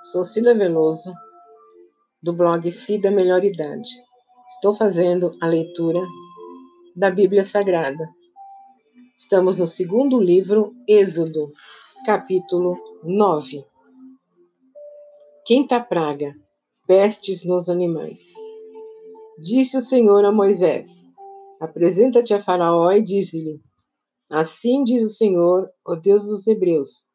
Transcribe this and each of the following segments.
Sou Cida Veloso, do blog Cida Melhor Idade. Estou fazendo a leitura da Bíblia Sagrada. Estamos no segundo livro, Êxodo, capítulo 9. Quinta praga: pestes nos animais. Disse o Senhor a Moisés: Apresenta-te a Faraó e dize-lhe: Assim diz o Senhor, o Deus dos Hebreus: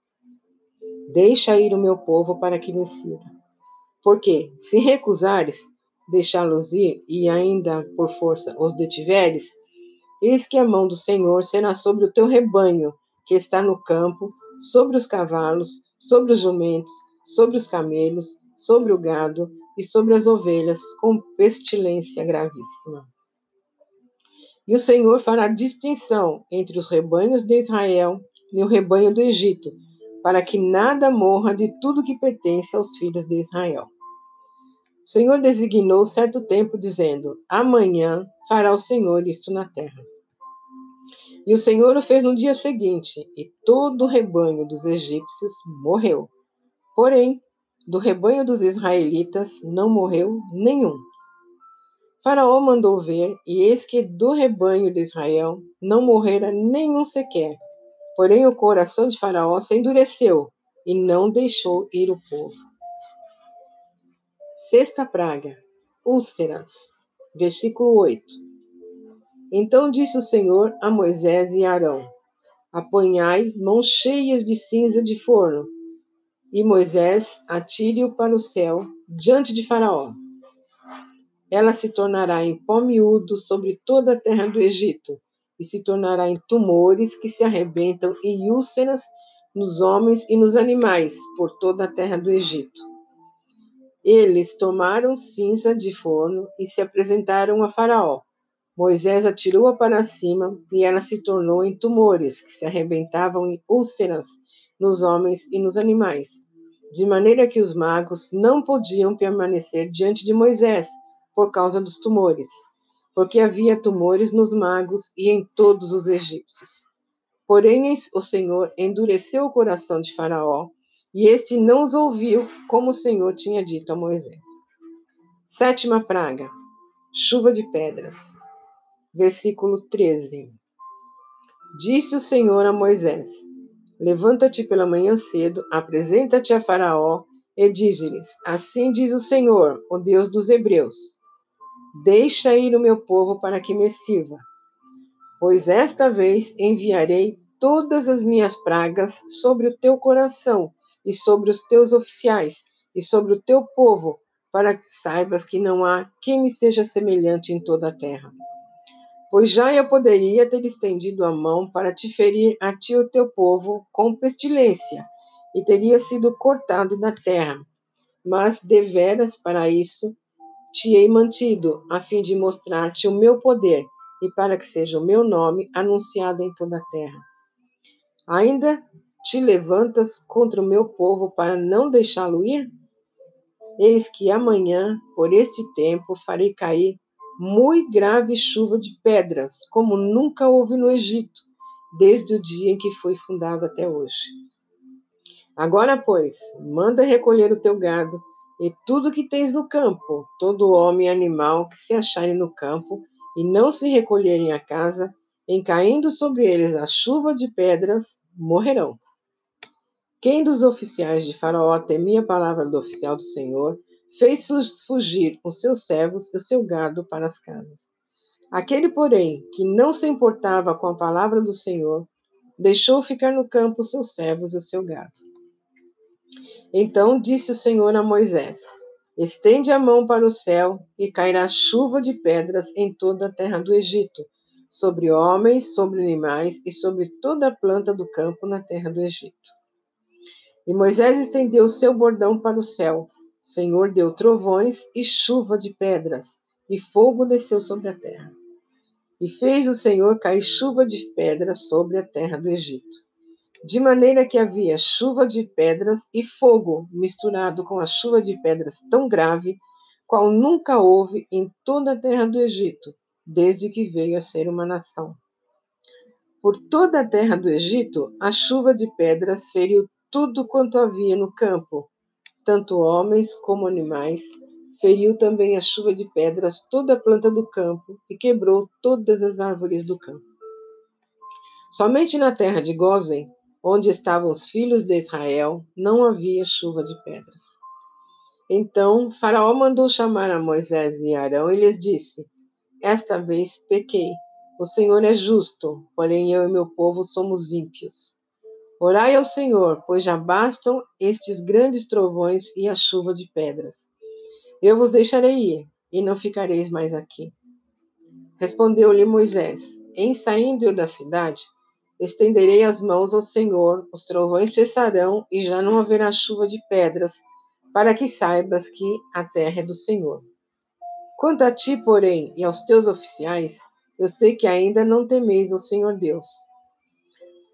Deixa ir o meu povo para que me sirva. Porque, se recusares deixá-los ir e ainda por força os detiveres, eis que a mão do Senhor será sobre o teu rebanho, que está no campo, sobre os cavalos, sobre os jumentos, sobre os camelos, sobre o gado e sobre as ovelhas, com pestilência gravíssima. E o Senhor fará distinção entre os rebanhos de Israel e o rebanho do Egito, para que nada morra de tudo que pertence aos filhos de Israel. O Senhor designou certo tempo, dizendo: Amanhã fará o Senhor isto na terra. E o Senhor o fez no dia seguinte, e todo o rebanho dos egípcios morreu. Porém, do rebanho dos israelitas não morreu nenhum. Faraó mandou ver, e eis que do rebanho de Israel não morrera nenhum sequer. Porém, o coração de Faraó se endureceu e não deixou ir o povo. Sexta praga: úlceras. Versículo 8. Então disse o Senhor a Moisés e Arão: Apanhai mãos cheias de cinza de forno, e Moisés atire-o para o céu diante de Faraó ela se tornará em pó miúdo sobre toda a terra do Egito, e se tornará em tumores que se arrebentam e úlceras nos homens e nos animais por toda a terra do Egito. Eles tomaram cinza de forno e se apresentaram a Faraó. Moisés atirou-a para cima e ela se tornou em tumores que se arrebentavam em úlceras nos homens e nos animais, de maneira que os magos não podiam permanecer diante de Moisés, por causa dos tumores, porque havia tumores nos magos e em todos os egípcios. Porém, o Senhor endureceu o coração de Faraó, e este não os ouviu, como o Senhor tinha dito a Moisés. Sétima praga: chuva de pedras. Versículo 13. Disse o Senhor a Moisés: Levanta-te pela manhã cedo, apresenta-te a Faraó e dize-lhes: Assim diz o Senhor, o Deus dos Hebreus: Deixa ir o meu povo para que me sirva. Pois esta vez enviarei todas as minhas pragas sobre o teu coração e sobre os teus oficiais e sobre o teu povo, para que saibas que não há quem me seja semelhante em toda a terra. Pois já eu poderia ter estendido a mão para te ferir a ti o teu povo com pestilência, e teria sido cortado da terra. Mas deveras para isso te hei mantido, a fim de mostrar-te o meu poder e para que seja o meu nome anunciado em toda a terra. Ainda te levantas contra o meu povo para não deixá-lo ir? Eis que amanhã, por este tempo, farei cair muito grave chuva de pedras, como nunca houve no Egito, desde o dia em que foi fundado até hoje. Agora, pois, manda recolher o teu gado e tudo que tens no campo, todo homem e animal que se acharem no campo e não se recolherem à casa, em caindo sobre eles a chuva de pedras, morrerão. Quem dos oficiais de Faraó temia a palavra do oficial do Senhor, fez fugir os seus servos e o seu gado para as casas. Aquele, porém, que não se importava com a palavra do Senhor, deixou ficar no campo os seus servos e o seu gado. Então disse o Senhor a Moisés: Estende a mão para o céu, e cairá chuva de pedras em toda a terra do Egito, sobre homens, sobre animais e sobre toda a planta do campo na terra do Egito. E Moisés estendeu o seu bordão para o céu. O Senhor deu trovões e chuva de pedras, e fogo desceu sobre a terra. E fez o Senhor cair chuva de pedras sobre a terra do Egito de maneira que havia chuva de pedras e fogo misturado com a chuva de pedras tão grave, qual nunca houve em toda a terra do Egito, desde que veio a ser uma nação. Por toda a terra do Egito, a chuva de pedras feriu tudo quanto havia no campo, tanto homens como animais. Feriu também a chuva de pedras toda a planta do campo e quebrou todas as árvores do campo. Somente na terra de Gozen, onde estavam os filhos de Israel, não havia chuva de pedras. Então Faraó mandou chamar a Moisés e Arão e lhes disse: Esta vez pequei. O Senhor é justo, porém eu e meu povo somos ímpios. Orai ao Senhor, pois já bastam estes grandes trovões e a chuva de pedras. Eu vos deixarei ir, e não ficareis mais aqui. Respondeu-lhe Moisés: Em saindo eu da cidade, estenderei as mãos ao Senhor, os trovões cessarão e já não haverá chuva de pedras, para que saibas que a terra é do Senhor. Quanto a ti, porém, e aos teus oficiais, eu sei que ainda não temeis o Senhor Deus.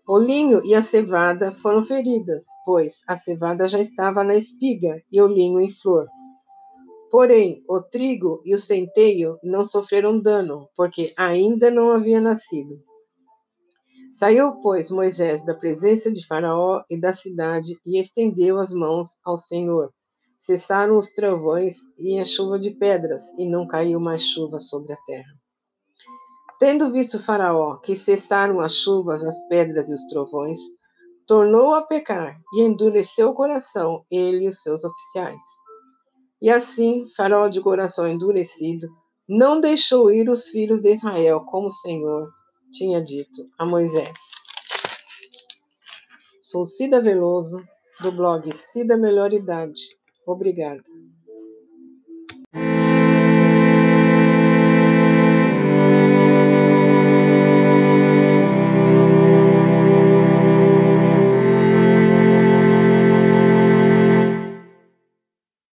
O linho e a cevada foram feridas, pois a cevada já estava na espiga e o linho em flor. Porém, o trigo e o centeio não sofreram dano, porque ainda não havia nascido. Saiu, pois, Moisés da presença de Faraó e da cidade e estendeu as mãos ao Senhor. Cessaram os trovões e a chuva de pedras, e não caiu mais chuva sobre a terra. Tendo visto Faraó que cessaram as chuvas, as pedras e os trovões, tornou a pecar e endureceu o coração, ele e os seus oficiais. E assim, Faraó de coração endurecido, não deixou ir os filhos de Israel, como o Senhor tinha dito a Moisés. Sou Cida Veloso, do blog Cida Melhor Idade. Obrigada.